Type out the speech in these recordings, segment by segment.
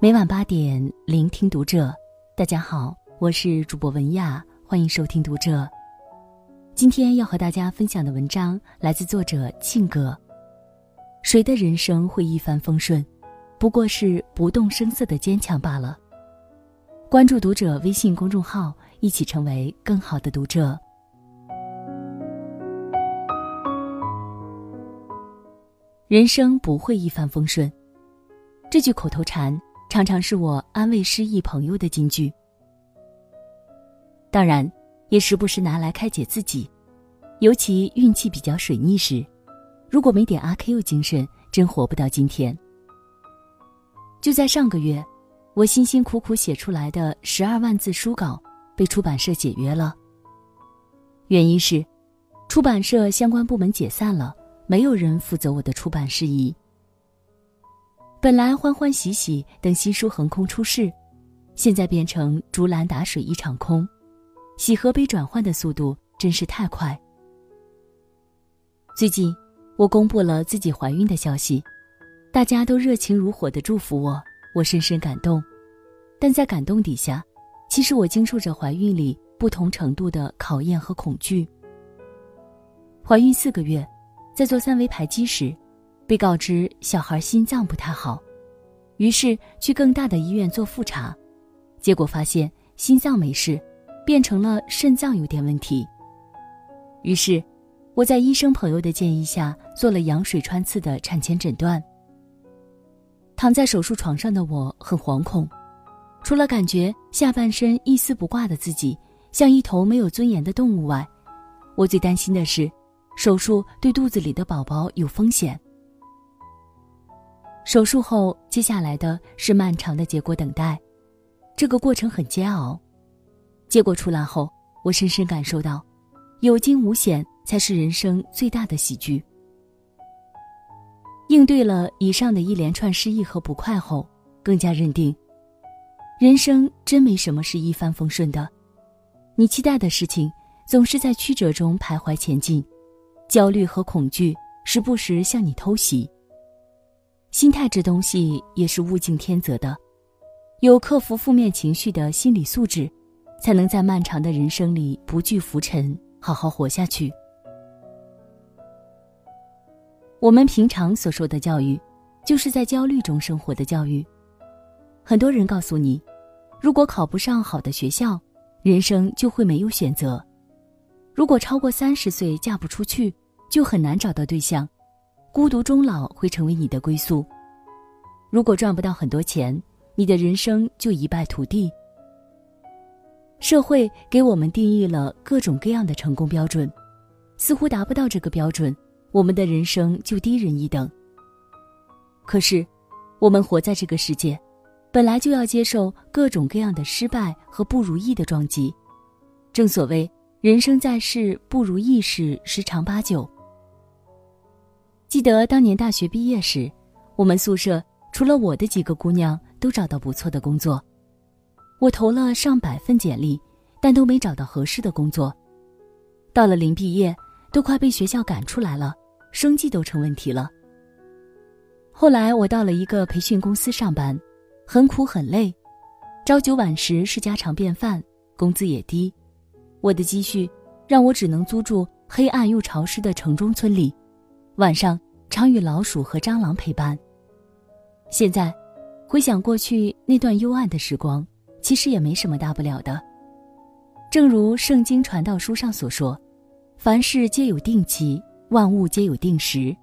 每晚八点，聆听读者。大家好，我是主播文亚，欢迎收听读者。今天要和大家分享的文章来自作者庆哥。谁的人生会一帆风顺？不过是不动声色的坚强罢了。关注读者微信公众号，一起成为更好的读者。人生不会一帆风顺，这句口头禅。常常是我安慰失意朋友的金句，当然，也时不时拿来开解自己，尤其运气比较水逆时，如果没点阿 Q 精神，真活不到今天。就在上个月，我辛辛苦苦写出来的十二万字书稿被出版社解约了，原因是出版社相关部门解散了，没有人负责我的出版事宜。本来欢欢喜喜等新书横空出世，现在变成竹篮打水一场空，喜和悲转换的速度真是太快。最近，我公布了自己怀孕的消息，大家都热情如火的祝福我，我深深感动。但在感动底下，其实我经受着怀孕里不同程度的考验和恐惧。怀孕四个月，在做三维排畸时。被告知小孩心脏不太好，于是去更大的医院做复查，结果发现心脏没事，变成了肾脏有点问题。于是，我在医生朋友的建议下做了羊水穿刺的产前诊断。躺在手术床上的我很惶恐，除了感觉下半身一丝不挂的自己像一头没有尊严的动物外，我最担心的是，手术对肚子里的宝宝有风险。手术后，接下来的是漫长的结果等待，这个过程很煎熬。结果出来后，我深深感受到，有惊无险才是人生最大的喜剧。应对了以上的一连串失意和不快后，更加认定，人生真没什么是一帆风顺的。你期待的事情，总是在曲折中徘徊前进，焦虑和恐惧时不时向你偷袭。心态这东西也是物竞天择的，有克服负面情绪的心理素质，才能在漫长的人生里不惧浮沉，好好活下去。我们平常所说的教育，就是在焦虑中生活的教育。很多人告诉你，如果考不上好的学校，人生就会没有选择；如果超过三十岁嫁不出去，就很难找到对象。孤独终老会成为你的归宿。如果赚不到很多钱，你的人生就一败涂地。社会给我们定义了各种各样的成功标准，似乎达不到这个标准，我们的人生就低人一等。可是，我们活在这个世界，本来就要接受各种各样的失败和不如意的撞击。正所谓，人生在世，不如意事十常八九。记得当年大学毕业时，我们宿舍除了我的几个姑娘都找到不错的工作，我投了上百份简历，但都没找到合适的工作。到了临毕业，都快被学校赶出来了，生计都成问题了。后来我到了一个培训公司上班，很苦很累，朝九晚十是家常便饭，工资也低，我的积蓄让我只能租住黑暗又潮湿的城中村里。晚上常与老鼠和蟑螂陪伴。现在，回想过去那段幽暗的时光，其实也没什么大不了的。正如《圣经传道书》上所说：“凡事皆有定期，万物皆有定时。”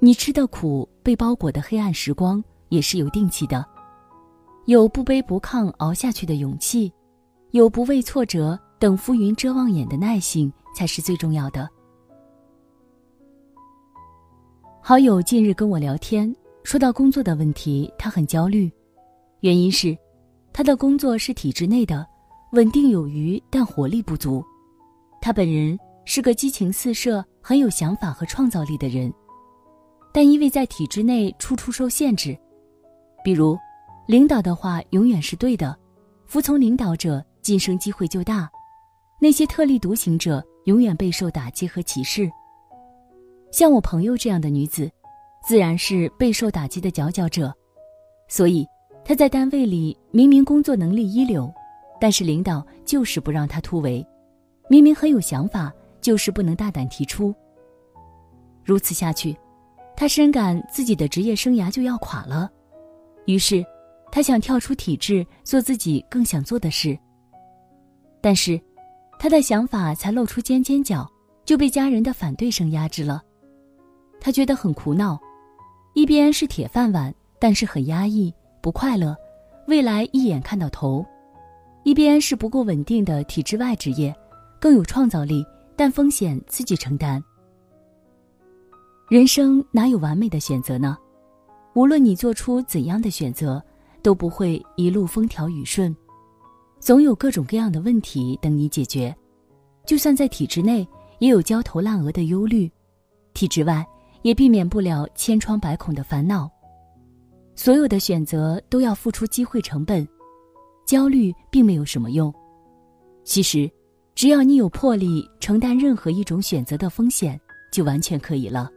你吃的苦，被包裹的黑暗时光，也是有定期的。有不卑不亢熬下去的勇气，有不畏挫折等浮云遮望眼的耐性，才是最重要的。好友近日跟我聊天，说到工作的问题，他很焦虑，原因是，他的工作是体制内的，稳定有余，但活力不足。他本人是个激情四射、很有想法和创造力的人，但因为在体制内处处受限制，比如，领导的话永远是对的，服从领导者晋升机会就大，那些特立独行者永远备受打击和歧视。像我朋友这样的女子，自然是备受打击的佼佼者，所以她在单位里明明工作能力一流，但是领导就是不让她突围；明明很有想法，就是不能大胆提出。如此下去，他深感自己的职业生涯就要垮了。于是，他想跳出体制，做自己更想做的事。但是，他的想法才露出尖尖角，就被家人的反对声压制了。他觉得很苦恼，一边是铁饭碗，但是很压抑。不快乐，未来一眼看到头；一边是不够稳定的体制外职业，更有创造力，但风险自己承担。人生哪有完美的选择呢？无论你做出怎样的选择，都不会一路风调雨顺，总有各种各样的问题等你解决。就算在体制内，也有焦头烂额的忧虑；体制外，也避免不了千疮百孔的烦恼。所有的选择都要付出机会成本，焦虑并没有什么用。其实，只要你有魄力承担任何一种选择的风险，就完全可以了。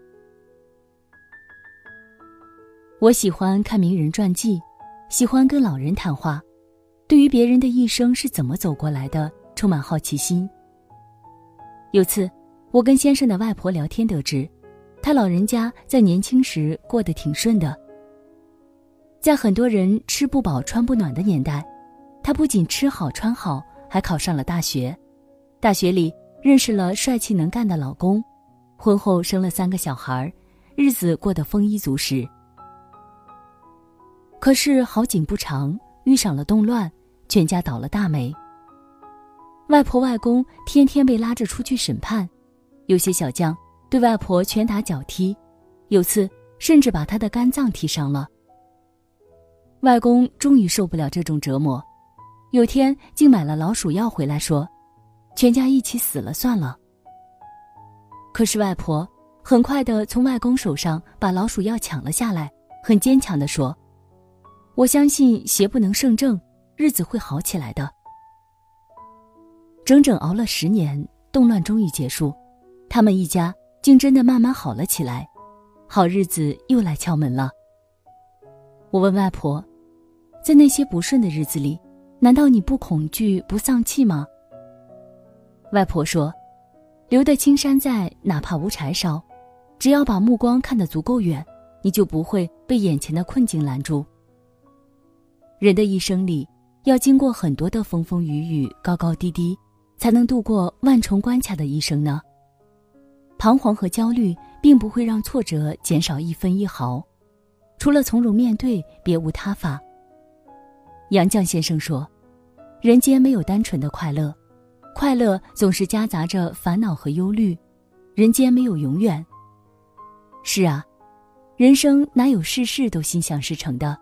我喜欢看名人传记，喜欢跟老人谈话，对于别人的一生是怎么走过来的，充满好奇心。有次，我跟先生的外婆聊天，得知，他老人家在年轻时过得挺顺的。在很多人吃不饱穿不暖的年代，她不仅吃好穿好，还考上了大学。大学里认识了帅气能干的老公，婚后生了三个小孩，日子过得丰衣足食。可是好景不长，遇上了动乱，全家倒了大霉。外婆外公天天被拉着出去审判，有些小将对外婆拳打脚踢，有次甚至把她的肝脏踢伤了。外公终于受不了这种折磨，有天竟买了老鼠药回来，说：“全家一起死了算了。”可是外婆很快的从外公手上把老鼠药抢了下来，很坚强的说：“我相信邪不能胜正，日子会好起来的。”整整熬了十年，动乱终于结束，他们一家竟真的慢慢好了起来，好日子又来敲门了。我问外婆，在那些不顺的日子里，难道你不恐惧、不丧气吗？外婆说：“留得青山在，哪怕无柴烧，只要把目光看得足够远，你就不会被眼前的困境拦住。人的一生里，要经过很多的风风雨雨、高高低低，才能度过万重关卡的一生呢。彷徨和焦虑，并不会让挫折减少一分一毫。”除了从容面对，别无他法。杨绛先生说：“人间没有单纯的快乐，快乐总是夹杂着烦恼和忧虑。人间没有永远。”是啊，人生哪有事事都心想事成的？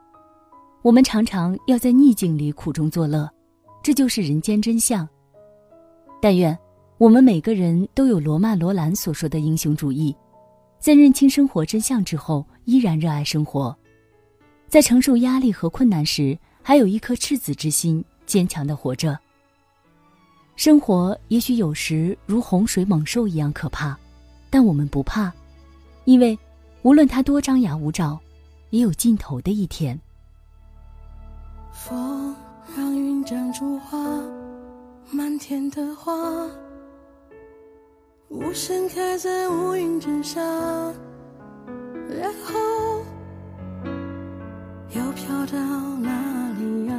我们常常要在逆境里苦中作乐，这就是人间真相。但愿我们每个人都有罗曼·罗兰所说的英雄主义。在认清生活真相之后，依然热爱生活；在承受压力和困难时，还有一颗赤子之心，坚强的活着。生活也许有时如洪水猛兽一样可怕，但我们不怕，因为无论它多张牙舞爪，也有尽头的一天。风让云长出花，满天的花。无声开在乌云之下，然后又飘到哪里呀？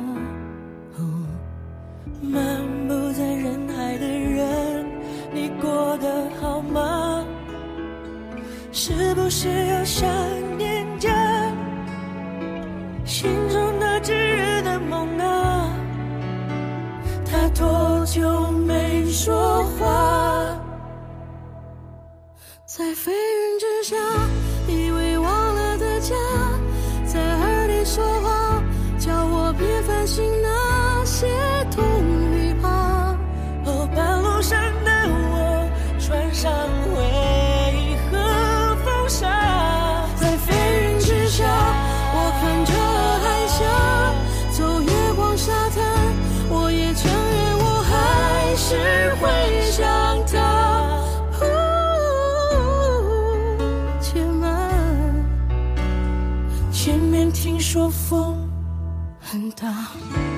漫步在人海的人，你过得好吗？是不是又想念着心中那炙热的梦啊？他多久没说在飞云之下，风很大。